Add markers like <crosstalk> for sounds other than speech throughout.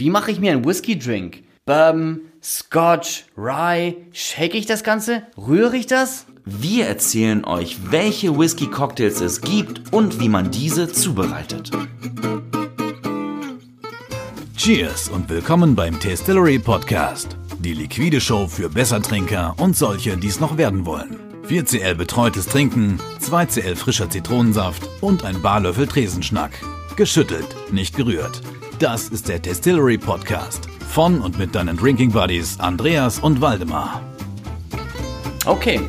Wie mache ich mir einen Whisky-Drink? Bourbon, Scotch, Rye. Shake ich das Ganze? Rühre ich das? Wir erzählen euch, welche Whisky-Cocktails es gibt und wie man diese zubereitet. Cheers und willkommen beim Tastillery Podcast. Die liquide Show für Bessertrinker und solche, die es noch werden wollen. 4cl betreutes Trinken, 2cl frischer Zitronensaft und ein Barlöffel Tresenschnack. Geschüttelt, nicht gerührt. Das ist der Tastillery Podcast. Von und mit deinen Drinking Buddies Andreas und Waldemar. Okay.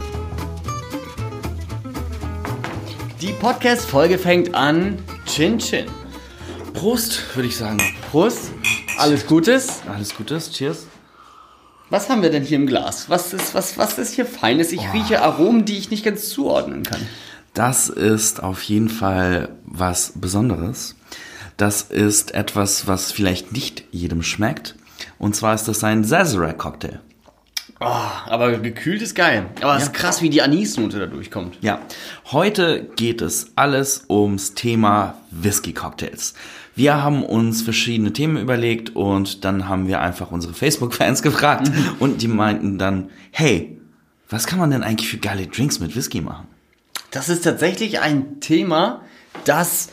Die Podcast-Folge fängt an. Chin Chin. Prost, würde ich sagen. Prost. Alles Gutes. Alles Gutes, cheers. Was haben wir denn hier im Glas? Was ist, was, was ist hier Feines? Ich rieche Aromen, die ich nicht ganz zuordnen kann. Das ist auf jeden Fall was Besonderes. Das ist etwas, was vielleicht nicht jedem schmeckt. Und zwar ist das ein Sazerac Cocktail. Oh, aber gekühlt ist geil. Aber es ist krass, wie die Anisnote da durchkommt. Ja, heute geht es alles ums Thema Whisky Cocktails. Wir haben uns verschiedene Themen überlegt und dann haben wir einfach unsere Facebook-Fans <laughs> gefragt und die meinten dann, hey, was kann man denn eigentlich für geile Drinks mit Whisky machen? Das ist tatsächlich ein Thema, das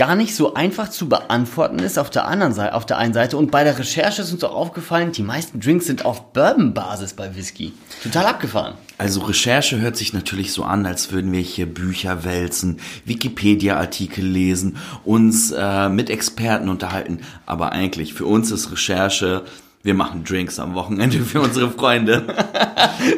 gar nicht so einfach zu beantworten ist auf der anderen Seite, auf der einen Seite. Und bei der Recherche ist uns auch aufgefallen, die meisten Drinks sind auf Bourbon-Basis bei Whisky. Total abgefahren. Also Recherche hört sich natürlich so an, als würden wir hier Bücher wälzen, Wikipedia-Artikel lesen, uns äh, mit Experten unterhalten. Aber eigentlich für uns ist Recherche, wir machen Drinks am Wochenende für unsere Freunde. <laughs>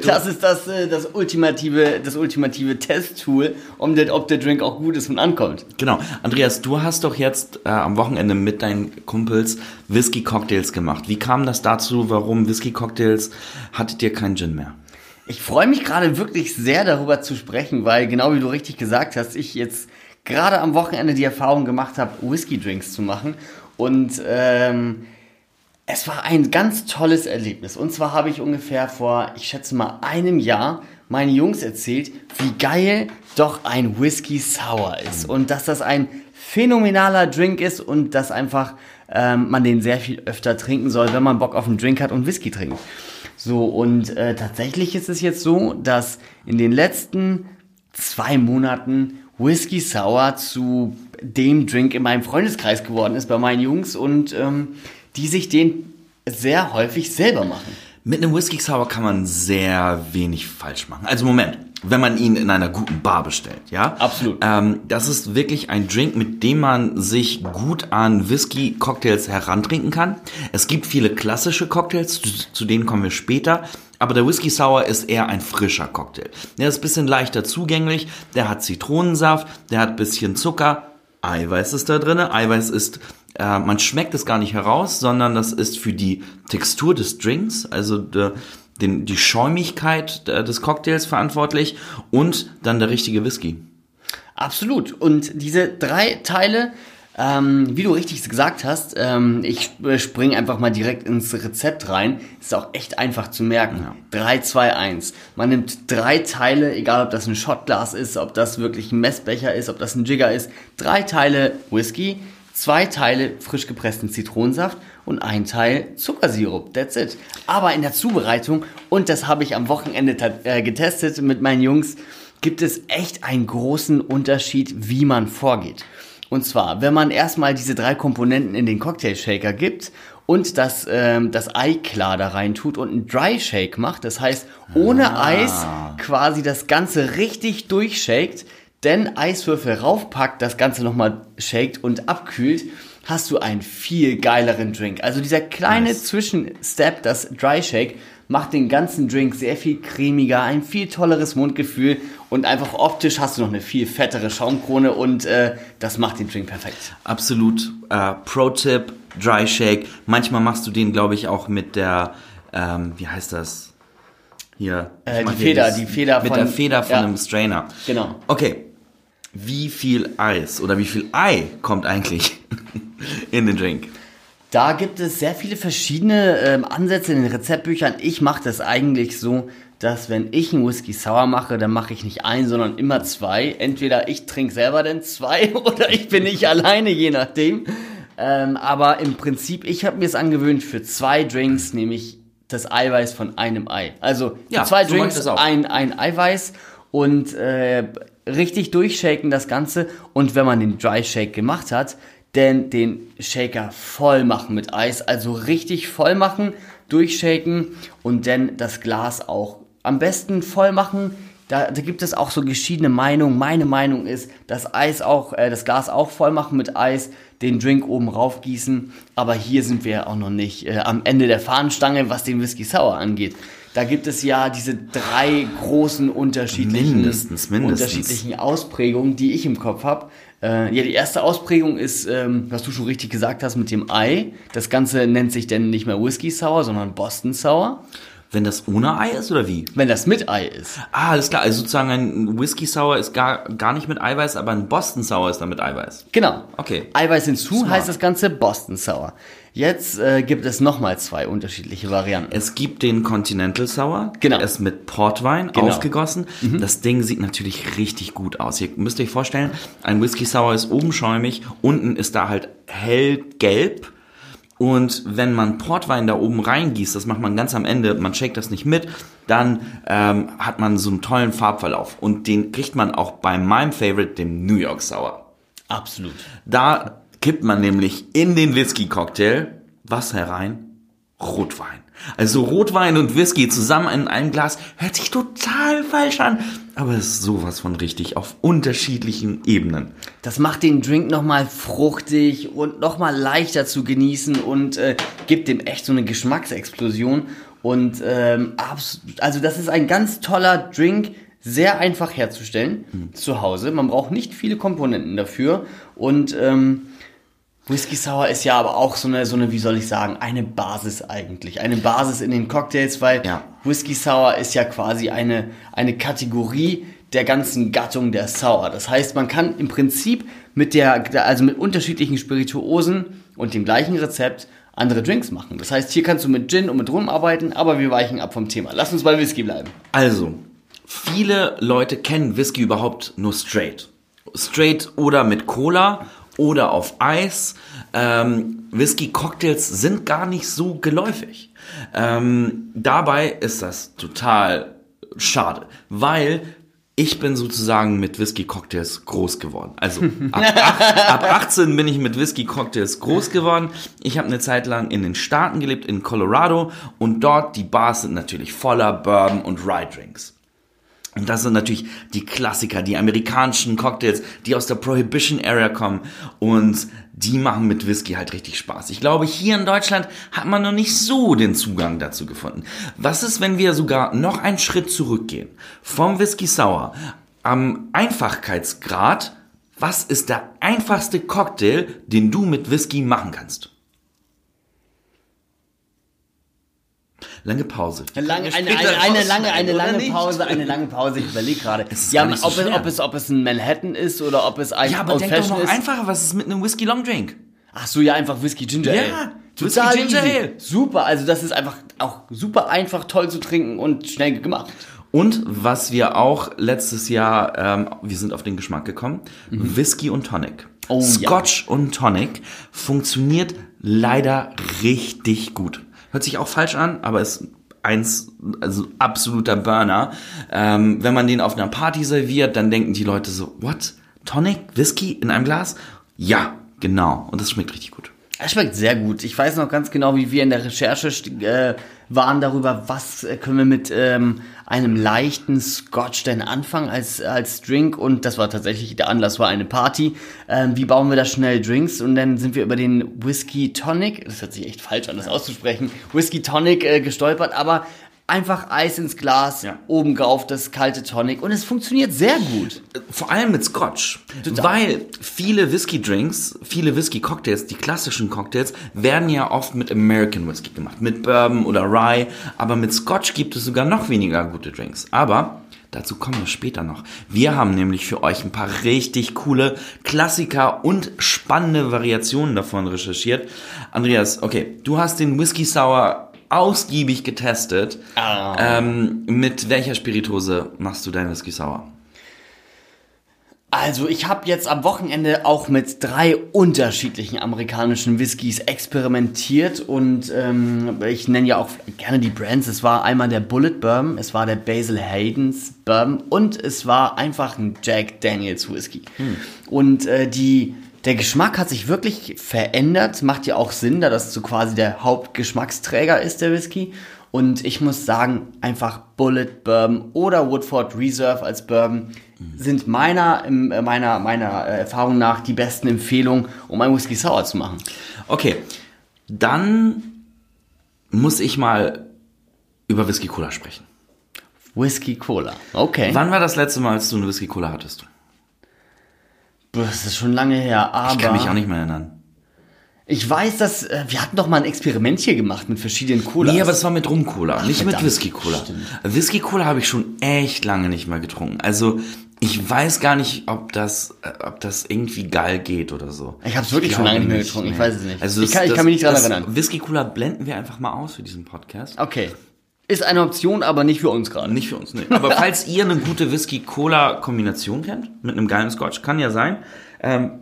Das ist das, äh, das ultimative, das ultimative Testtool, um den, ob der Drink auch gut ist und ankommt. Genau. Andreas, du hast doch jetzt äh, am Wochenende mit deinen Kumpels Whisky-Cocktails gemacht. Wie kam das dazu? Warum Whisky-Cocktails? Hattet ihr keinen Gin mehr? Ich freue mich gerade wirklich sehr darüber zu sprechen, weil genau wie du richtig gesagt hast, ich jetzt gerade am Wochenende die Erfahrung gemacht habe, Whisky-Drinks zu machen. Und ähm, es war ein ganz tolles Erlebnis. Und zwar habe ich ungefähr vor, ich schätze mal, einem Jahr meinen Jungs erzählt, wie geil doch ein Whisky Sour ist. Und dass das ein phänomenaler Drink ist und dass einfach ähm, man den sehr viel öfter trinken soll, wenn man Bock auf einen Drink hat und Whisky trinkt. So, und äh, tatsächlich ist es jetzt so, dass in den letzten zwei Monaten Whisky Sour zu dem Drink in meinem Freundeskreis geworden ist bei meinen Jungs und ähm, die sich den sehr häufig selber machen. Mit einem Whisky Sour kann man sehr wenig falsch machen. Also Moment, wenn man ihn in einer guten Bar bestellt, ja? Absolut. Ähm, das ist wirklich ein Drink, mit dem man sich gut an Whisky-Cocktails herantrinken kann. Es gibt viele klassische Cocktails, zu, zu denen kommen wir später. Aber der Whisky Sour ist eher ein frischer Cocktail. Der ist ein bisschen leichter zugänglich, der hat Zitronensaft, der hat ein bisschen Zucker, Eiweiß ist da drinne. Eiweiß ist äh, man schmeckt es gar nicht heraus, sondern das ist für die Textur des Drinks, also de, den, die Schäumigkeit des Cocktails verantwortlich und dann der richtige Whisky. Absolut. Und diese drei Teile, ähm, wie du richtig gesagt hast, ähm, ich springe einfach mal direkt ins Rezept rein. Ist auch echt einfach zu merken. Ja. 3, 2, 1. Man nimmt drei Teile, egal ob das ein Shotglas ist, ob das wirklich ein Messbecher ist, ob das ein Jigger ist. Drei Teile Whisky, zwei Teile frisch gepressten Zitronensaft und ein Teil Zuckersirup. That's it. Aber in der Zubereitung, und das habe ich am Wochenende äh, getestet mit meinen Jungs, gibt es echt einen großen Unterschied, wie man vorgeht. Und zwar, wenn man erstmal diese drei Komponenten in den Cocktail Shaker gibt und das, ähm, das Ei klar da rein tut und einen Dry Shake macht, das heißt ohne Ah. Eis quasi das Ganze richtig durchshakt, denn Eiswürfel raufpackt, das Ganze nochmal shakt und abkühlt, hast du einen viel geileren Drink. Also dieser kleine Nice. Zwischenstep, das Dry Shake, macht den ganzen Drink sehr viel cremiger, ein viel tolleres Mundgefühl und einfach optisch hast du noch eine viel fettere Schaumkrone und äh, das macht den Drink perfekt. Absolut. Äh, Pro-Tipp, Dry Shake. Manchmal machst du den, glaube ich, auch mit der, ähm, wie heißt das? Hier. Äh, die Feder, das- die Feder Mit von- der Feder von ja. einem Strainer. Genau. Okay. Wie viel Eis oder wie viel Ei kommt eigentlich <laughs> in den Drink? Da gibt es sehr viele verschiedene ähm, Ansätze in den Rezeptbüchern. Ich mache das eigentlich so, dass wenn ich einen Whisky Sour mache, dann mache ich nicht einen, sondern immer zwei. Entweder ich trinke selber dann zwei <laughs> oder ich bin nicht alleine, je nachdem. Ähm, aber im Prinzip, ich habe mir es angewöhnt für zwei Drinks, nämlich das Eiweiß von einem Ei. Also für Ja, zwei so ich Drinks ein, ein Eiweiß und äh, richtig durchshaken das Ganze. Und wenn man den Dry Shake gemacht hat, dann den Shaker voll machen mit Eis. Also richtig voll machen, durchshaken und dann das Glas auch am besten voll machen. Da, da gibt es auch so geschiedene Meinungen. Meine Meinung ist, das Eis auch, äh, das Glas auch voll machen mit Eis, den Drink oben rauf gießen. Aber hier sind wir auch noch nicht äh, am Ende der Fahnenstange, was den Whisky Sour angeht. Da gibt es ja diese drei großen unterschiedlichen, Mindestens, mindestens. unterschiedlichen Ausprägungen, die ich im Kopf habe. Äh, ja, die erste Ausprägung ist, ähm, was du schon richtig gesagt hast, mit dem Ei. Das Ganze nennt sich dann nicht mehr Whisky Sour, sondern Boston Sour. Wenn das ohne Ei ist oder wie? Wenn das mit Ei ist. Ah, alles klar. Also sozusagen ein Whisky Sour ist gar, gar nicht mit Eiweiß, aber ein Boston Sour ist dann mit Eiweiß. Genau. Okay. Eiweiß hinzu Smart. heißt das Ganze Boston Sour. Jetzt äh, gibt es nochmal zwei unterschiedliche Varianten. Es gibt den Continental Sour. Genau. Der ist mit Portwein Genau. aufgegossen. Das Ding sieht natürlich richtig gut aus. Ihr müsst euch vorstellen, ein Whisky Sour ist oben schäumig, unten ist da halt hellgelb. Und wenn man Portwein da oben reingießt, das macht man ganz am Ende, man shakt das nicht mit, dann ähm, hat man so einen tollen Farbverlauf. Und den kriegt man auch bei meinem Favorite, dem New York Sour. Absolut. Da kippt man nämlich in den Whisky-Cocktail was herein? Rotwein. Also Rotwein und Whisky zusammen in einem Glas hört sich total falsch an, aber es ist sowas von richtig auf unterschiedlichen Ebenen. Das macht den Drink nochmal fruchtig und nochmal leichter zu genießen und äh, gibt dem echt so eine Geschmacksexplosion. Und ähm, also das ist ein ganz toller Drink, sehr einfach herzustellen zu Hause. Man braucht nicht viele Komponenten dafür. Und ähm, Whisky Sour ist ja aber auch so eine, so eine, wie soll ich sagen, eine Basis eigentlich. Eine Basis in den Cocktails, weil Ja. Whisky Sour ist ja quasi eine, eine Kategorie der ganzen Gattung der Sour. Das heißt, man kann im Prinzip mit der, also mit unterschiedlichen Spirituosen und dem gleichen Rezept andere Drinks machen. Das heißt, hier kannst du mit Gin und mit Rum arbeiten, aber wir weichen ab vom Thema. Lass uns bei Whisky bleiben. Also, viele Leute kennen Whisky überhaupt nur straight. Straight oder mit Cola oder auf Eis. Ähm, Whisky-Cocktails sind gar nicht so geläufig. Ähm, dabei ist das total schade, weil ich bin sozusagen mit Whisky-Cocktails groß geworden. Also <laughs> ab, ach, ab 18 bin ich mit Whisky-Cocktails groß geworden. Ich habe eine Zeit lang in den Staaten gelebt, in Colorado. Und dort, die Bars sind natürlich voller Bourbon und Rye-Drinks. Und das sind natürlich die Klassiker, die amerikanischen Cocktails, die aus der Prohibition Area kommen. Und die machen mit Whisky halt richtig Spaß. Ich glaube, hier in Deutschland hat man noch nicht so den Zugang dazu gefunden. Was ist, wenn wir sogar noch einen Schritt zurückgehen? Vom Whisky Sour am Einfachkeitsgrad. Was ist der einfachste Cocktail, den du mit Whisky machen kannst? Lange Pause. Lange, eine, eine, eine lange, eine lange? Pause, eine lange Pause. Ich überlege gerade. ist Ja, so ob, es, ob, es, ob es ein Manhattan ist oder ob es ein Ja, aber Old denk doch noch ist. einfacher, was ist mit einem Whisky Long Drink? Ach so, ja, einfach Whisky Ginger Ja, Ale. Whisky Total Ginger easy. Ale. Super, also das ist einfach auch super einfach, toll zu trinken und schnell gemacht. Und was wir auch letztes Jahr, ähm, wir sind auf den Geschmack gekommen, Whisky und Tonic. Mhm. Oh, ja. Scotch und Tonic funktioniert leider richtig gut. Hört sich auch falsch an, aber ist eins, also absoluter Burner. Ähm, wenn man den auf einer Party serviert, dann denken die Leute so, what? Tonic? Whisky in einem Glas? Ja, genau. Und das schmeckt richtig gut. Er schmeckt sehr gut. Ich weiß noch ganz genau, wie wir in der Recherche äh, waren darüber, was äh, können wir mit ähm, einem leichten Scotch denn anfangen als, als Drink. Und das war tatsächlich, der Anlass war eine Party. Ähm, wie bauen wir da schnell Drinks? Und dann sind wir über den Whisky Tonic, das hört sich echt falsch an, das auszusprechen, Whisky Tonic äh, gestolpert, aber einfach Eis ins Glas, Ja. oben drauf das kalte Tonic und es funktioniert sehr gut. Vor allem mit Scotch. Total. Weil viele Whisky-Drinks, viele Whisky-Cocktails, die klassischen Cocktails, werden ja oft mit American Whisky gemacht. Mit Bourbon oder Rye. Aber mit Scotch gibt es sogar noch weniger gute Drinks. Aber dazu kommen wir später noch. Wir haben nämlich für euch ein paar richtig coole Klassiker und spannende Variationen davon recherchiert. Andreas, okay, du hast den Whisky Sour ausgiebig getestet. Ah. Ähm, mit welcher Spirituose machst du dein Whisky Sour? Also ich habe jetzt am Wochenende auch mit drei unterschiedlichen amerikanischen Whiskys experimentiert und ähm, ich nenne ja auch gerne die Brands. Es war einmal der Bullet Bourbon, es war der Basil Haydens Bourbon und es war einfach ein Jack Daniels Whisky. Hm. Und äh, die der Geschmack hat sich wirklich verändert, macht ja auch Sinn, da das so quasi der Hauptgeschmacksträger ist, der Whisky. Und ich muss sagen, einfach Bullet Bourbon oder Woodford Reserve als Bourbon sind meiner, äh, meiner, meiner äh, Erfahrung nach die besten Empfehlungen, um ein Whisky Sour zu machen. Okay, dann muss ich mal über Whisky Cola sprechen. Whisky Cola, okay. Wann war das letzte Mal, als du eine Whisky Cola hattest? Das ist schon lange her, aber... Ich kann mich auch nicht mehr erinnern. Ich weiß, dass äh, wir hatten doch mal ein Experiment hier gemacht mit verschiedenen Colas. Nee, aber das war mit Rum-Cola, nicht verdammt, mit Whisky-Cola. Whisky-Cola habe ich schon echt lange nicht mehr getrunken. Also ich weiß gar nicht, ob das, äh, ob das irgendwie geil geht oder so. Ich habe es wirklich schon lange nicht mehr getrunken. Nee. Ich weiß es nicht. Also ich, kann, ich kann mich nicht dran erinnern. Whisky-Cola blenden wir einfach mal aus für diesen Podcast. Okay. Ist eine Option, aber nicht für uns gerade. Nicht für uns, nee. Aber falls <laughs> ihr eine gute Whisky-Cola-Kombination kennt, mit einem geilen Scotch, kann ja sein, ähm,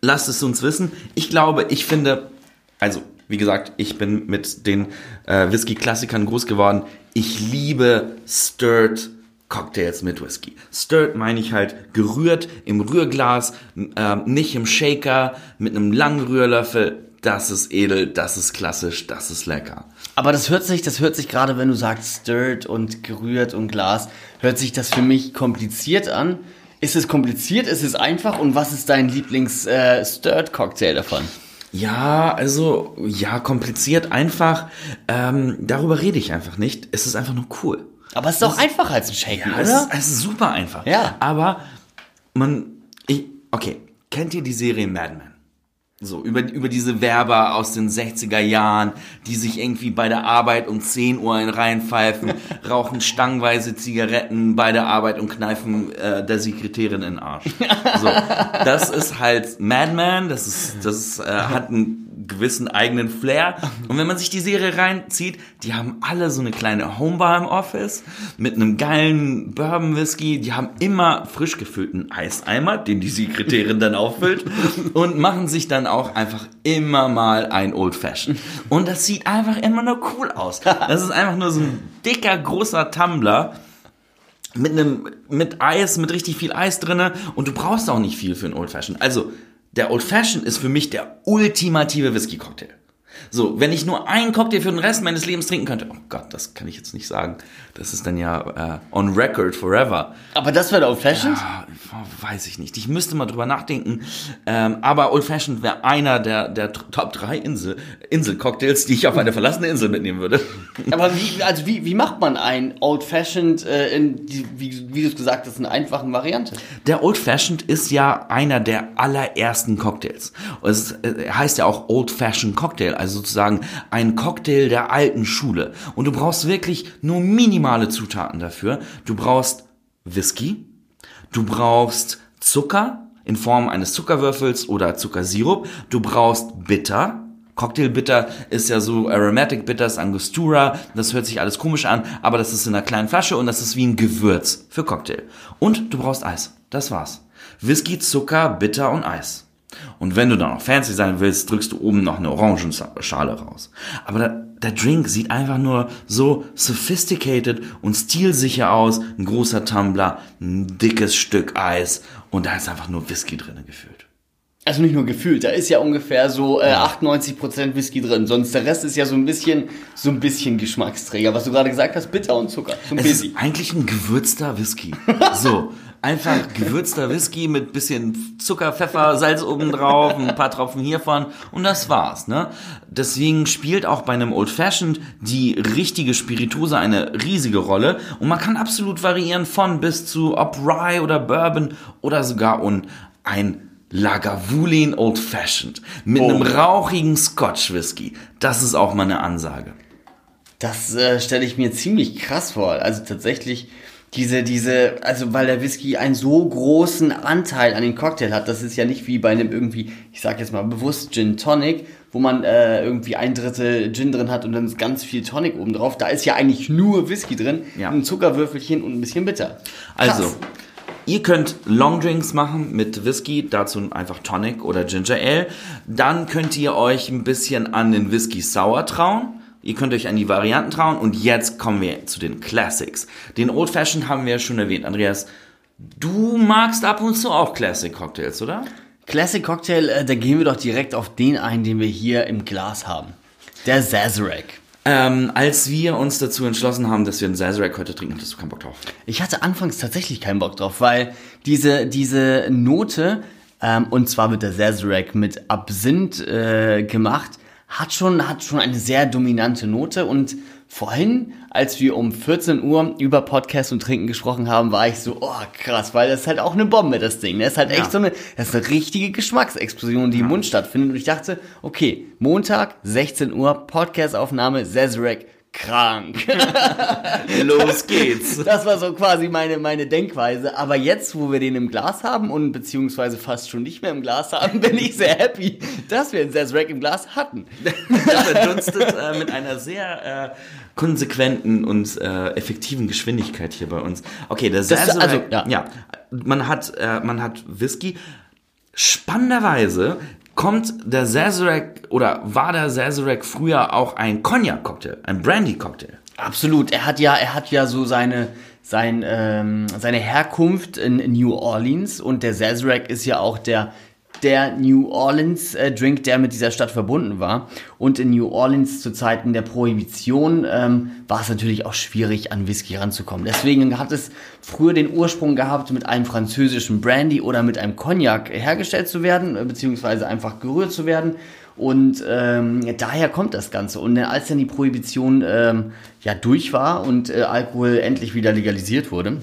lasst es uns wissen. Ich glaube, ich finde, also wie gesagt, ich bin mit den äh, Whisky-Klassikern groß geworden. Ich liebe Stirred Cocktails mit Whisky. Stirred meine ich halt gerührt im Rührglas, äh, nicht im Shaker, mit einem langen Rührlöffel. Das ist edel, das ist klassisch, das ist lecker. Aber das hört sich, das hört sich gerade, wenn du sagst stirred und gerührt und Glas, hört sich das für mich kompliziert an. Ist es kompliziert? Ist es einfach? Und was ist dein Lieblings-Stirred-Cocktail äh, davon? Ja, also, ja, kompliziert, einfach. Ähm, darüber rede ich einfach nicht. Es ist einfach nur cool. Aber es ist auch einfacher als ein Shaken, ja, oder? Es ist, es ist super einfach. Ja. Aber man, ich, okay, kennt ihr die Serie Mad Men? So, über, über diese Werber aus den 60er Jahren, die sich irgendwie bei der Arbeit um 10 Uhr in Reihen pfeifen, <laughs> rauchen stangenweise Zigaretten bei der Arbeit und kneifen äh, der Sekretärin in den Arsch. So, das ist halt Madman, das ist, das äh, hat einen gewissen eigenen Flair. Und wenn man sich die Serie reinzieht, die haben alle so eine kleine Homebar im Office mit einem geilen Bourbon Whisky. Die haben immer frisch gefüllten Eiseimer, den die Sekretärin dann auffüllt <laughs> und machen sich dann auch einfach immer mal ein Old Fashioned. Und das sieht einfach immer nur cool aus. Das ist einfach nur so ein dicker, großer Tumbler mit einem mit Eis, mit richtig viel Eis drinne und du brauchst auch nicht viel für ein Old Fashioned. Also der Old Fashioned ist für mich der ultimative Whisky Cocktail. So, wenn ich nur einen Cocktail für den Rest meines Lebens trinken könnte, oh Gott, das kann ich jetzt nicht sagen. Das ist dann ja äh, on record forever. Aber das wäre Old Fashioned? Ja, weiß ich nicht. Ich müsste mal drüber nachdenken. Ähm, aber Old Fashioned wäre einer der, der Top 3 Insel, Insel-Cocktails, die ich auf eine verlassene Insel mitnehmen würde. <laughs> Aber wie, also wie, wie macht man ein Old Fashioned äh, in, die, wie, wie du es gesagt hast, in einfachen Variante? Der Old Fashioned ist ja einer der allerersten Cocktails. Es äh, heißt ja auch Old Fashioned Cocktail, also sozusagen ein Cocktail der alten Schule. Und du brauchst wirklich nur minimale Zutaten dafür. Du brauchst Whisky, du brauchst Zucker in Form eines Zuckerwürfels oder Zuckersirup, du brauchst Bitter, Cocktail Bitter ist ja so Aromatic Bitters, Angostura, das hört sich alles komisch an, aber das ist in einer kleinen Flasche und das ist wie ein Gewürz für Cocktail. Und du brauchst Eis. Das war's. Whisky, Zucker, Bitter und Eis. Und wenn du dann noch fancy sein willst, drückst du oben noch eine Orangenschale raus. Aber der, der Drink sieht einfach nur so sophisticated und stilsicher aus. Ein großer Tumbler, ein dickes Stück Eis und da ist einfach nur Whisky drinne gefühlt. Also nicht nur gefühlt, da ist ja ungefähr so äh, 98% Whisky drin. Sonst der Rest ist ja so ein bisschen, so ein bisschen Geschmacksträger. Was du gerade gesagt hast, Bitter und Zucker. So ein Es bisschen. ist eigentlich ein gewürzter Whisky. <laughs> So, einfach gewürzter Whisky mit bisschen Zucker, Pfeffer, Salz oben drauf, ein paar Tropfen hiervon und das war's, ne? Deswegen spielt auch bei einem Old Fashioned die richtige Spirituose eine riesige Rolle und man kann absolut variieren von bis zu ob Rye oder Bourbon oder sogar und ein Lagavulin Old Fashioned mit Oh. einem rauchigen Scotch Whisky. Das ist auch mal eine Ansage. Das äh, stelle ich mir ziemlich krass vor. Also tatsächlich diese, diese, also weil der Whisky einen so großen Anteil an den Cocktail hat, das ist ja nicht wie bei einem irgendwie, ich sag jetzt mal bewusst Gin Tonic, wo man äh, irgendwie ein Drittel Gin drin hat und dann ist ganz viel Tonic oben drauf. Da ist ja eigentlich nur Whisky drin, Ja. ein Zuckerwürfelchen und ein bisschen bitter. Krass. Also, Ihr könnt Longdrinks machen mit Whisky, dazu einfach Tonic oder Ginger Ale. Dann könnt ihr euch ein bisschen an den Whisky Sour trauen. Ihr könnt euch an die Varianten trauen. Und jetzt kommen wir zu den Classics. Den Old Fashioned haben wir ja schon erwähnt. Andreas, du magst ab und zu auch Classic Cocktails, oder? Classic Cocktail, äh, da gehen wir doch direkt auf den ein, den wir hier im Glas haben. Der Sazerac. Ähm, als wir uns dazu entschlossen haben, dass wir einen Sazerac heute trinken, hattest du keinen Bock drauf. Ich hatte anfangs tatsächlich keinen Bock drauf, weil diese, diese Note, ähm, und zwar wird der Sazerac mit Absinth äh, gemacht, hat schon, hat schon eine sehr dominante Note und vorhin, als wir um 14 Uhr über Podcast und Trinken gesprochen haben, war ich so, oh krass, weil das ist halt auch eine Bombe, das Ding. Das ist halt Ja. echt so eine, das ist eine richtige Geschmacksexplosion, die im Mund stattfindet. Und ich dachte, okay, Montag, 16 Uhr, Podcastaufnahme, Sazerac, krank. <laughs> Los geht's. Das war so quasi meine, meine Denkweise. Aber jetzt, wo wir den im Glas haben und beziehungsweise fast schon nicht mehr im Glas haben, <laughs> bin ich sehr happy, dass wir einen Sazerac im Glas hatten. <laughs> Der verdunstet äh, mit einer sehr äh, konsequenten und äh, effektiven Geschwindigkeit hier bei uns. Okay, der Sazerac, also, ja. ja. man hat äh, man hat Whisky. Spannenderweise kommt der Sazerac oder war der Sazerac früher auch ein Cognac-Cocktail, ein Brandy-Cocktail. Absolut. Er hat ja, er hat ja so seine, sein, ähm, seine Herkunft in New Orleans und der Sazerac ist ja auch der der New Orleans äh, Drink, der mit dieser Stadt verbunden war. Und in New Orleans zu Zeiten der Prohibition ähm, war es natürlich auch schwierig, an Whisky ranzukommen. Deswegen hat es früher den Ursprung gehabt, mit einem französischen Brandy oder mit einem Cognac hergestellt zu werden, äh, beziehungsweise einfach gerührt zu werden. Und ähm, daher kommt das Ganze. Und äh, als dann die Prohibition ähm, ja durch war und äh, Alkohol endlich wieder legalisiert wurde,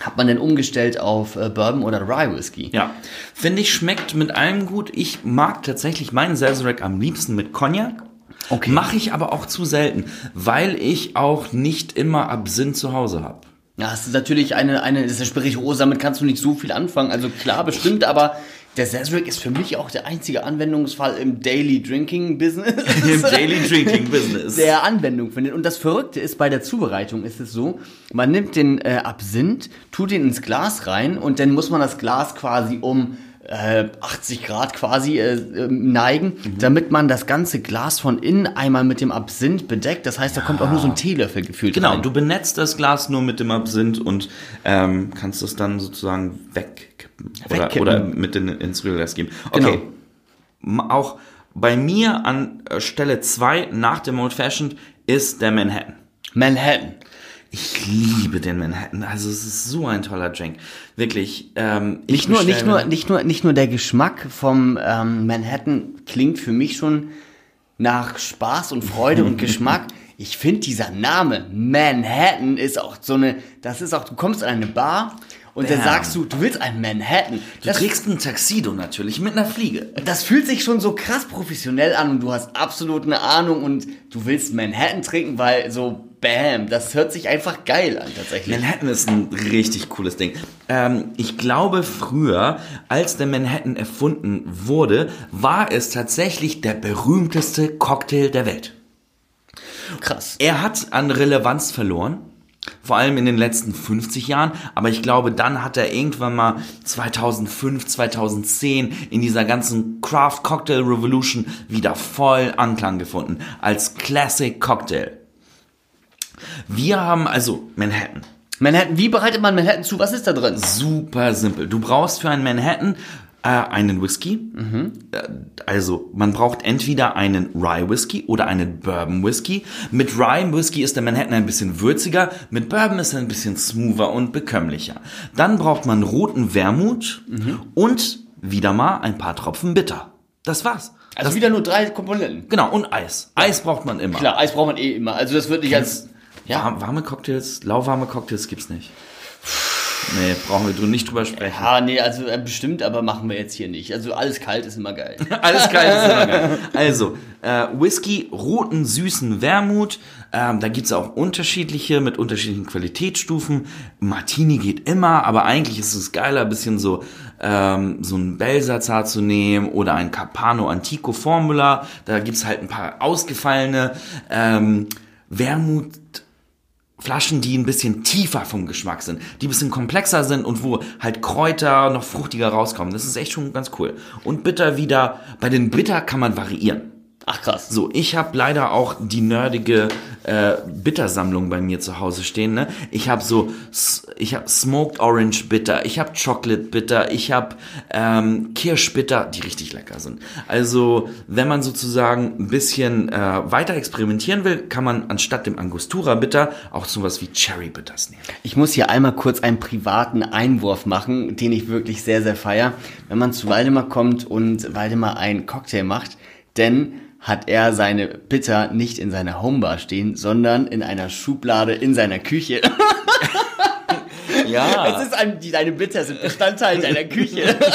hat man dann umgestellt auf äh, Bourbon oder Rye Whisky. Ja, finde ich schmeckt mit allem gut. Ich mag tatsächlich meinen Sazerac am liebsten mit Cognac. Okay. Mache ich aber auch zu selten, weil ich auch nicht immer Absinth zu Hause habe. Ja, das ist natürlich eine, eine, das ist eine Spirituose, damit kannst du nicht so viel anfangen. Also klar, bestimmt, aber der Sazerac ist für mich auch der einzige Anwendungsfall im Daily Drinking Business. <laughs> Im Daily Drinking Business. der Anwendung findet. Und das Verrückte ist, bei der Zubereitung ist es so, man nimmt den äh, Absinth, tut ihn ins Glas rein und dann muss man das Glas quasi um äh, 80 Grad quasi äh, äh, neigen, Mhm. damit man das ganze Glas von innen einmal mit dem Absinth bedeckt. Das heißt, da kommt auch nur so ein Teelöffel gefühlt Genau, rein. du benetzt das Glas nur mit dem Absinth und ähm, kannst es dann sozusagen wegkippen. Oder, Wegkippen. oder mit in, ins Rührglas geben. Okay. Ma- Auch bei mir an äh, Stelle 2 nach dem Old Fashioned ist der Manhattan. Manhattan. Ich liebe den Manhattan. Also es ist so ein toller Drink. Wirklich. Ähm, ich Nicht nur, nicht nur, nicht nur, nicht nur der Geschmack vom ähm, Manhattan klingt für mich schon nach Spaß und Freude und <laughs> Geschmack. Ich finde dieser Name Manhattan ist auch so eine, das ist auch, du kommst in eine Bar und dann Bam. sagst du, du willst ein Manhattan. Du Das, trägst ein Tuxedo natürlich mit einer Fliege. das fühlt sich schon so krass professionell an und du hast absolut eine Ahnung und du willst Manhattan trinken, weil so Bam, das hört sich einfach geil an tatsächlich. Manhattan ist ein richtig cooles Ding. Ähm, ich glaube, früher, als der Manhattan erfunden wurde, war es tatsächlich der berühmteste Cocktail der Welt. Krass. Er hat an Relevanz verloren. Vor allem in den letzten 50 Jahren. Aber ich glaube, dann hat er irgendwann mal 2005, 2010 in dieser ganzen Craft Cocktail Revolution wieder voll Anklang gefunden. Als Classic Cocktail. Wir haben also Manhattan. Manhattan, wie bereitet man Manhattan zu? Was ist da drin? Super simpel. Du brauchst für einen Manhattan äh, einen Whisky. Äh, also man braucht entweder einen Rye Whisky oder einen Bourbon Whisky. Mit Rye Whisky ist der Manhattan ein bisschen würziger, mit Bourbon ist er ein bisschen smoother und bekömmlicher. Dann braucht man roten Wermut und wieder mal ein paar Tropfen Bitter. Das war's. Also das, wieder nur drei Komponenten. genau, und Eis. Eis braucht man immer. Klar, Eis braucht man eh immer. Also das wird nicht als... Ja, Warm, warme Cocktails, lauwarme Cocktails gibt's nicht. Nee, brauchen wir nicht drüber sprechen. ah, nee, also äh, bestimmt, aber machen wir jetzt hier nicht. Also alles kalt ist immer geil. <laughs> Alles kalt ist immer geil. Also, äh, Whisky, roten, süßen Wermut. Ähm, da gibt's auch unterschiedliche mit unterschiedlichen Qualitätsstufen. Martini geht immer, aber eigentlich ist es geiler, ein bisschen so, ähm, so ein Belsazar zu nehmen oder ein Capano Antico Formula. Da gibt's halt ein paar ausgefallene. Ähm, Wermut Flaschen, die ein bisschen tiefer vom Geschmack sind, die ein bisschen komplexer sind und wo halt Kräuter noch fruchtiger rauskommen. Das ist echt schon ganz cool. Und Bitter wieder, bei den Bitter kann man variieren. Ach krass. So, ich habe leider auch die nerdige äh, Bittersammlung bei mir zu Hause stehen. Ne? Ich habe so, ich habe Smoked Orange Bitter, ich habe Chocolate Bitter, ich habe ähm, Kirschbitter, die richtig lecker sind. Also, wenn man sozusagen ein bisschen äh, weiter experimentieren will, kann man anstatt dem Angostura Bitter auch sowas wie Cherry Bitters nehmen. Ich muss hier einmal kurz einen privaten Einwurf machen, den ich wirklich sehr, sehr feier. Wenn man zu Waldemar kommt und Waldemar einen Cocktail macht, denn hat er seine Bitter nicht in seiner Homebar stehen, sondern in einer Schublade in seiner Küche. <laughs> Ja. Es ist ein, deine Bitter sind Bestandteil deiner Küche. <laughs>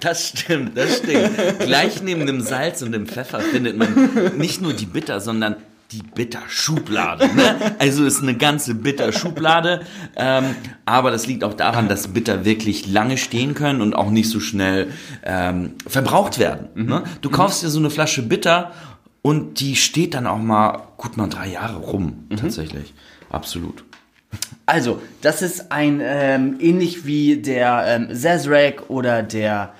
Das stimmt, das stimmt. Gleich neben dem Salz und dem Pfeffer findet man nicht nur die Bitter, sondern die Bitterschublade. Ne? Also ist eine ganze Bitterschublade. Ähm, aber das liegt auch daran, dass Bitter wirklich lange stehen können und auch nicht so schnell ähm, verbraucht werden. Ne? Du kaufst dir so eine Flasche Bitter und die steht dann auch mal gut mal drei Jahre rum. Tatsächlich. Absolut. Also, das ist ein ähm, ähnlich wie der ähm, Sazerac oder der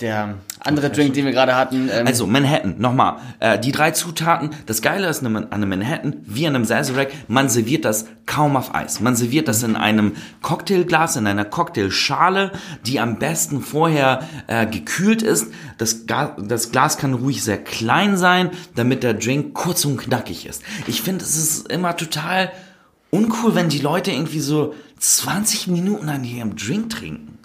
der andere Drink, den wir gerade hatten. Ähm, Also Manhattan, nochmal, äh, die drei Zutaten, das Geile ist an einem Manhattan, wie an einem Sazerac, man serviert das kaum auf Eis. Man serviert das in einem Cocktailglas, in einer Cocktailschale, die am besten vorher äh, gekühlt ist. Das, Ga das Glas kann ruhig sehr klein sein, damit der Drink kurz und knackig ist. Ich finde, es ist immer total uncool, wenn die Leute irgendwie so 20 Minuten an ihrem Drink trinken.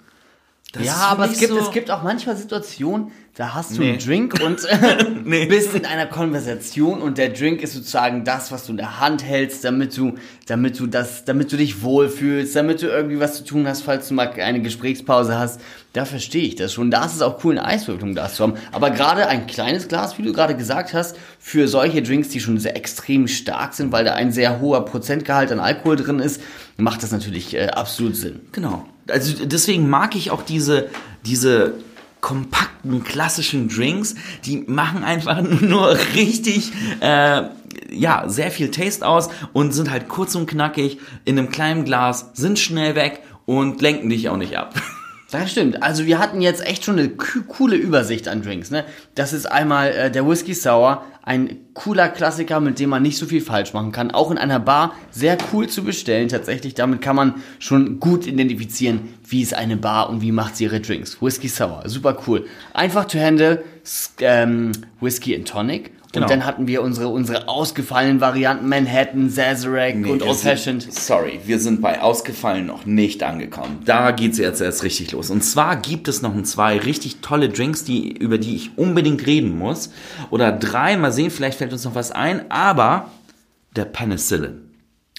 Das ja, aber es gibt, so- es gibt auch manchmal Situationen, da hast du Nee. einen Drink und <laughs> Nee. bist in einer Konversation und der Drink ist sozusagen das, was du in der Hand hältst, damit du, damit du das, damit du dich wohlfühlst, damit du irgendwie was zu tun hast, falls du mal eine Gesprächspause hast. Da verstehe ich das schon. Da ist es auch cool, eine Eiswürfelung da zu haben. Aber gerade ein kleines Glas, wie du gerade gesagt hast, für solche Drinks, die schon sehr extrem stark sind, weil da ein sehr hoher Prozentgehalt an Alkohol drin ist, macht das natürlich äh, absolut Sinn. Genau. Also deswegen mag ich auch diese, diese kompakten, klassischen Drinks. Die machen einfach <laughs> nur richtig, äh, ja, sehr viel Taste aus und sind halt kurz und knackig in einem kleinen Glas, sind schnell weg und lenken dich auch nicht ab. <laughs> Das stimmt. Also wir hatten jetzt echt schon eine co- coole Übersicht an Drinks. Ne? Das ist einmal äh, der Whisky Sour, ein cooler Klassiker, mit dem man nicht so viel falsch machen kann. Auch in einer Bar sehr cool zu bestellen. Tatsächlich, damit kann man schon gut identifizieren, wie ist eine Bar und wie macht sie ihre Drinks. Whisky Sour, super cool. Einfach to handle, ähm, Whisky and Tonic. Genau. Und dann hatten wir unsere, unsere ausgefallenen Varianten Manhattan, Sazerac und Old Fashioned. sorry, wir sind bei ausgefallen noch nicht angekommen. Da geht's jetzt erst richtig los. Und zwar gibt es noch zwei richtig tolle Drinks, die, über die ich unbedingt reden muss. Oder drei, mal sehen, vielleicht fällt uns noch was ein. Aber der Penicillin.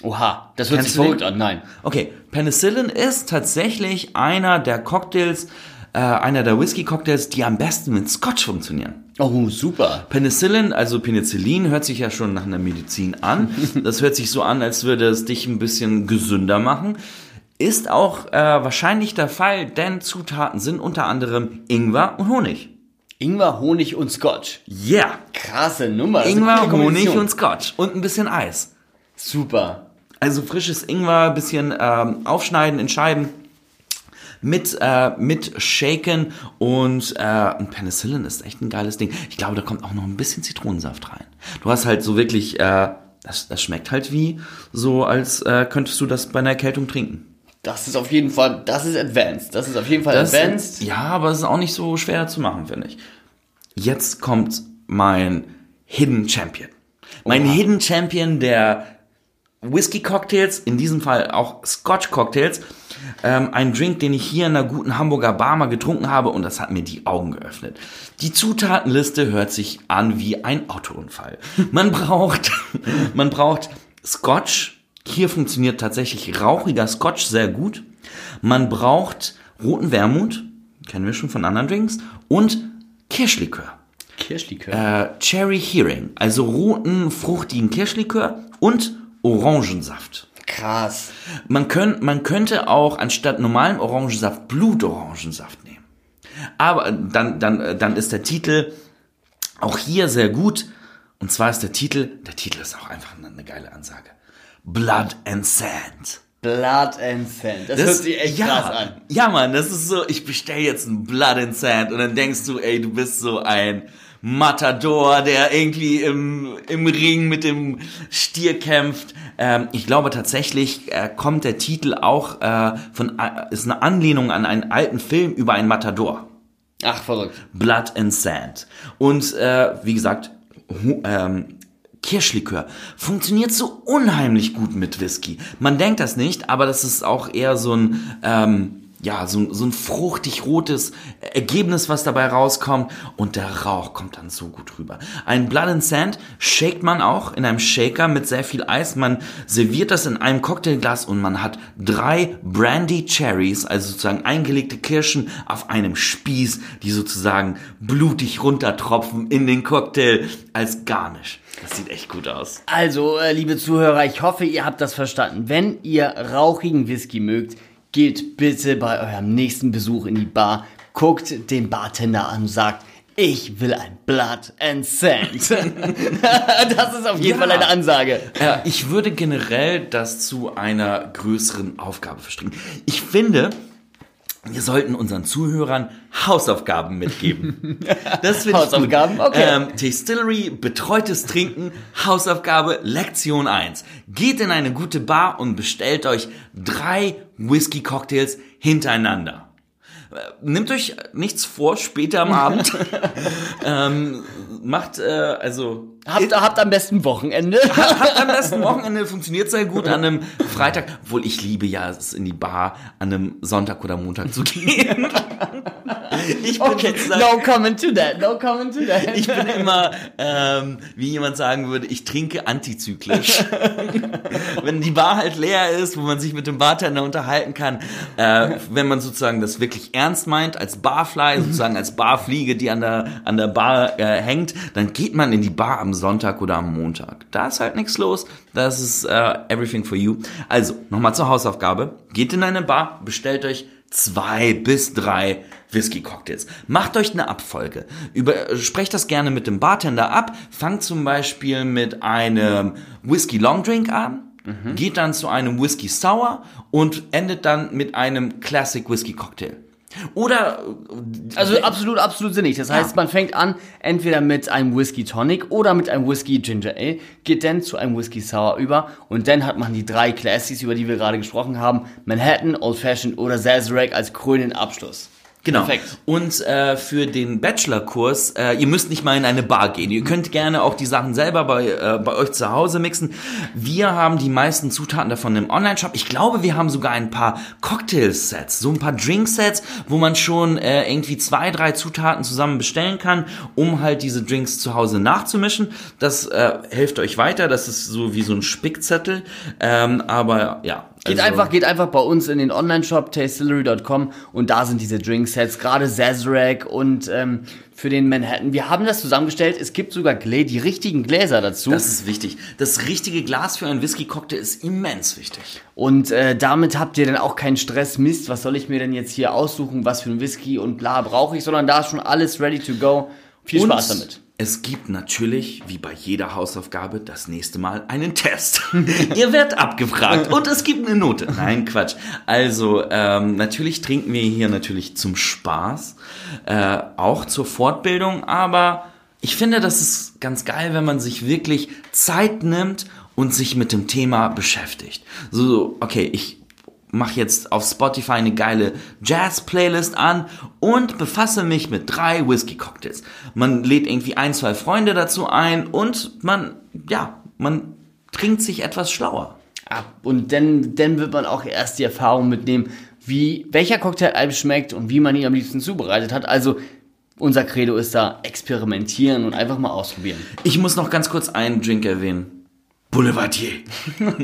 Oha, das hört Kennst sich verrückt an. Nein. Okay, Penicillin ist tatsächlich einer der Cocktails, äh, einer der Whisky-Cocktails, die am besten mit Scotch funktionieren. Oh, super. Penicillin, also Penicillin, hört sich ja schon nach einer Medizin an. <laughs> Das hört sich so an, als würde es dich ein bisschen gesünder machen. Ist auch äh, wahrscheinlich der Fall, denn Zutaten sind unter anderem Ingwer und Honig. Ingwer, Honig und Scotch. Yeah! Krasse Nummer. Ingwer, Honig und Scotch. Und ein bisschen Eis. Super. Also frisches Ingwer, bisschen ähm, aufschneiden in Scheiben. Mit, äh, mit Shaken und äh, ein Penicillin ist echt ein geiles Ding. Ich glaube, da kommt auch noch ein bisschen Zitronensaft rein. Du hast halt so wirklich, äh, das, das schmeckt halt wie so, als äh, könntest du das bei einer Erkältung trinken. Das ist auf jeden Fall, das ist advanced. Das ist auf jeden Fall Das advanced. ja, aber es ist auch nicht so schwer zu machen, finde ich. Jetzt kommt mein Hidden Champion. Mein Oha. Hidden Champion der Whisky Cocktails, in diesem Fall auch Scotch Cocktails. Ähm, ein Drink, den ich hier in einer guten Hamburger Bar mal getrunken habe und das hat mir die Augen geöffnet. Die Zutatenliste hört sich an wie ein Autounfall. Man braucht, <laughs> man braucht Scotch. Hier funktioniert tatsächlich rauchiger Scotch sehr gut. Man braucht roten Wermut, kennen wir schon von anderen Drinks, und Kirschlikör. Kirschlikör. Äh, Cherry Hearing, also roten, fruchtigen Kirschlikör und Orangensaft. Krass. Man, könnt, man könnte auch anstatt normalem Orangensaft Blutorangensaft nehmen. Aber dann, dann, dann ist der Titel auch hier sehr gut. Und zwar ist der Titel, der Titel ist auch einfach eine, eine geile Ansage. Blood and Sand. Blood and Sand. Das, hört sich echt ja, krass an. Ja, Mann, das ist so, ich bestell jetzt ein Blood and Sand und dann denkst du, ey, du bist so ein Matador, der irgendwie im, im Ring mit dem Stier kämpft. Ähm, ich glaube tatsächlich äh, kommt der Titel auch äh, von, äh, ist eine Anlehnung an einen alten Film über einen Matador. Ach, verrückt. Blood and Sand. Und äh, wie gesagt, ähm, Kirschlikör funktioniert so unheimlich gut mit Whisky. Man denkt das nicht, aber das ist auch eher so ein ähm, ja, so, so ein fruchtig rotes Ergebnis, was dabei rauskommt und der Rauch kommt dann so gut rüber. Ein Blood and Sand shakt man auch in einem Shaker mit sehr viel Eis. Man serviert das in einem Cocktailglas und man hat drei Brandy Cherries, also sozusagen eingelegte Kirschen auf einem Spieß, die sozusagen blutig runtertropfen in den Cocktail als Garnish. Das sieht echt gut aus. Also, äh, liebe Zuhörer, ich hoffe, ihr habt das verstanden. Wenn ihr rauchigen Whisky mögt, geht bitte bei eurem nächsten Besuch in die Bar, guckt den Bartender an und sagt, ich will ein Blood and Sand. <laughs> das ist auf jeden Ja. Fall eine Ansage. Ja, ich würde generell das zu einer größeren Aufgabe verstricken. Ich finde, wir sollten unseren Zuhörern Hausaufgaben mitgeben. <laughs> Das finde ich Hausaufgaben? gut. Okay. Ähm, Distillery, betreutes Trinken, Hausaufgabe, Lektion 1. Geht in eine gute Bar und bestellt euch drei Whisky-Cocktails hintereinander. Äh, Nehmt euch nichts vor, später am Abend. <laughs> ähm, macht, äh, also Habt, habt am besten Wochenende. Habt am besten <laughs> Wochenende, funktioniert sehr gut an einem Freitag. Obwohl ich liebe ja es in die Bar an einem Sonntag oder Montag zu gehen. <laughs> Ich bin, Okay, no comment to that, no comment to that. ich bin immer, ähm, wie jemand sagen würde, ich trinke antizyklisch. <laughs> wenn die Bar halt leer ist, wo man sich mit dem Bartender unterhalten kann, äh, wenn man sozusagen das wirklich ernst meint, als Barfly, sozusagen als Barfliege, die an der, an der Bar äh, hängt, dann geht man in die Bar am Sonntag oder am Montag. Da ist halt nichts los. Das ist äh, everything for you. Also, nochmal zur Hausaufgabe. Geht in eine Bar, bestellt euch zwei bis drei Whisky-Cocktails. Macht euch eine Abfolge. Über, sprecht das gerne mit dem Bartender ab. Fangt zum Beispiel mit einem Whisky Long Drink an. Geht dann zu einem Whisky Sour und endet dann mit einem Classic Whisky Cocktail. Oder Also absolut, absolut sinnig. Das heißt, Ja. man fängt an entweder mit einem Whisky Tonic oder mit einem Whisky Ginger Ale, geht dann zu einem Whisky Sour über und dann hat man die drei Classics, über die wir gerade gesprochen haben, Manhattan, Old Fashioned oder Sazerac als krönenden Abschluss. Genau. Perfekt. Und äh, für den Bachelor-Kurs, äh, ihr müsst nicht mal in eine Bar gehen. Ihr könnt gerne auch die Sachen selber bei, äh, bei euch zu Hause mixen. Wir haben die meisten Zutaten davon im Online-Shop. Ich glaube, wir haben sogar ein paar Cocktail-Sets, so ein paar Drink-Sets, wo man schon äh, irgendwie zwei, drei Zutaten zusammen bestellen kann, um halt diese Drinks zu Hause nachzumischen. Das äh, hilft euch weiter. Das ist so wie so ein Spickzettel. Ähm, aber ja. Geht also- einfach, geht einfach bei uns in den Online-Shop tastillery.com und da sind diese Drinksets, gerade Sazerac und ähm, für den Manhattan. Wir haben das zusammengestellt. Es gibt sogar Glä die richtigen Gläser dazu. Das ist wichtig. Das richtige Glas für einen Whisky-Cocktail ist immens wichtig. Und äh, damit habt ihr dann auch keinen Stress, Mist, was soll ich mir denn jetzt hier aussuchen, was für ein Whisky und bla brauche ich, sondern da ist schon alles ready to go. Viel Und Spaß damit. Es gibt natürlich, wie bei jeder Hausaufgabe, das nächste Mal einen Test. <laughs> Ihr werdet abgefragt und es gibt eine Note. Nein, Quatsch. Also, ähm, natürlich trinken wir hier natürlich zum Spaß, äh, auch zur Fortbildung, aber ich finde, das ist ganz geil, wenn man sich wirklich Zeit nimmt und sich mit dem Thema beschäftigt. So, okay, ich mache jetzt auf Spotify eine geile Jazz-Playlist an und befasse mich mit drei Whisky-Cocktails. Man lädt irgendwie ein, zwei Freunde dazu ein und man, ja, man trinkt sich etwas schlauer. Ah, Und dann, dann wird man auch erst die Erfahrung mitnehmen, wie, welcher Cocktail einem schmeckt und wie man ihn am liebsten zubereitet hat. Also unser Credo ist da experimentieren und einfach mal ausprobieren. Ich muss noch ganz kurz einen Drink erwähnen. Boulevardier. <laughs>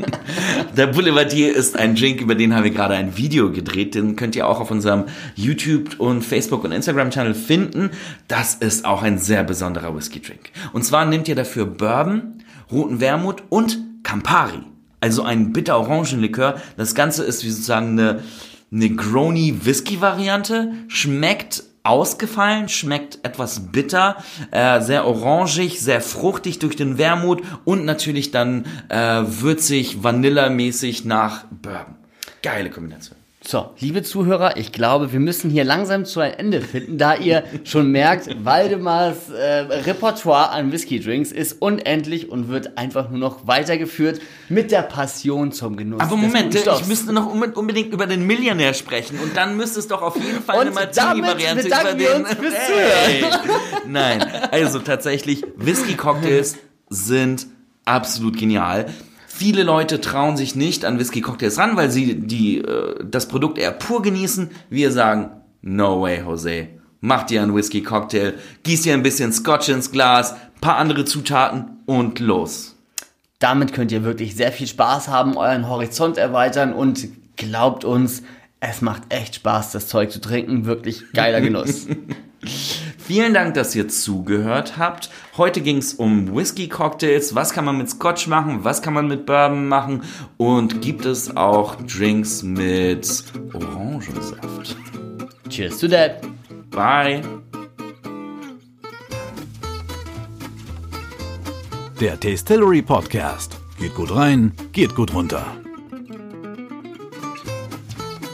Der Boulevardier ist ein Drink, über den haben wir gerade ein Video gedreht. Den könnt ihr auch auf unserem YouTube und Facebook und Instagram-Channel finden. Das ist auch ein sehr besonderer Whisky-Drink. Und zwar nehmt ihr dafür Bourbon, roten Wermut und Campari. Also ein bitter-Orangenlikör. Das Ganze ist wie sozusagen eine Negroni-Whisky-Variante. Schmeckt ausgefallen, schmeckt etwas bitter, äh, sehr orangig, sehr fruchtig durch den Wermut und natürlich dann äh, würzig, vanillamäßig nach Bourbon. Geile Kombination. So, liebe Zuhörer, ich glaube, wir müssen hier langsam zu einem Ende finden, da ihr schon merkt, Waldemars äh, Repertoire an Whisky-Drinks ist unendlich und wird einfach nur noch weitergeführt mit der Passion zum Genuss. Aber Moment, ich müsste noch unbe- unbedingt über den Millionär sprechen und dann müsste es doch auf jeden Fall eine Und Martini-Variante damit bedanken über den... Hey. Nein, also tatsächlich, Whisky-Cocktails sind absolut genial. Viele Leute trauen sich nicht an Whisky-Cocktails ran, weil sie die, äh, das Produkt eher pur genießen. Wir sagen, no way, Jose. Mach dir einen Whisky-Cocktail, gieß dir ein bisschen Scotch ins Glas, paar andere Zutaten und los. Damit könnt ihr wirklich sehr viel Spaß haben, euren Horizont erweitern und glaubt uns, es macht echt Spaß, das Zeug zu trinken. Wirklich geiler Genuss. <laughs> Vielen Dank, dass ihr zugehört habt. Heute ging es um Whisky-Cocktails. Was kann man mit Scotch machen? Was kann man mit Bourbon machen? Und gibt es auch Drinks mit Orangensaft? Cheers to that. Bye. Der Tastillery Podcast. Geht gut rein, geht gut runter.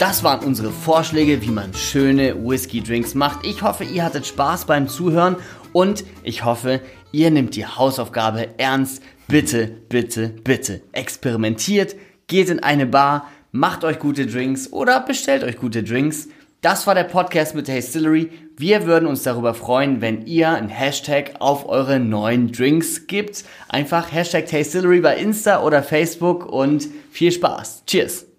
Das waren unsere Vorschläge, wie man schöne Whisky-Drinks macht. Ich hoffe, ihr hattet Spaß beim Zuhören und ich hoffe, ihr nehmt die Hausaufgabe ernst. Bitte, bitte, bitte experimentiert, geht in eine Bar, macht euch gute Drinks oder bestellt euch gute Drinks. Das war der Podcast mit der Distillery. Wir würden uns darüber freuen, wenn ihr ein Hashtag auf eure neuen Drinks gibt. Einfach Hashtag Distillery bei Insta oder Facebook und viel Spaß. Cheers!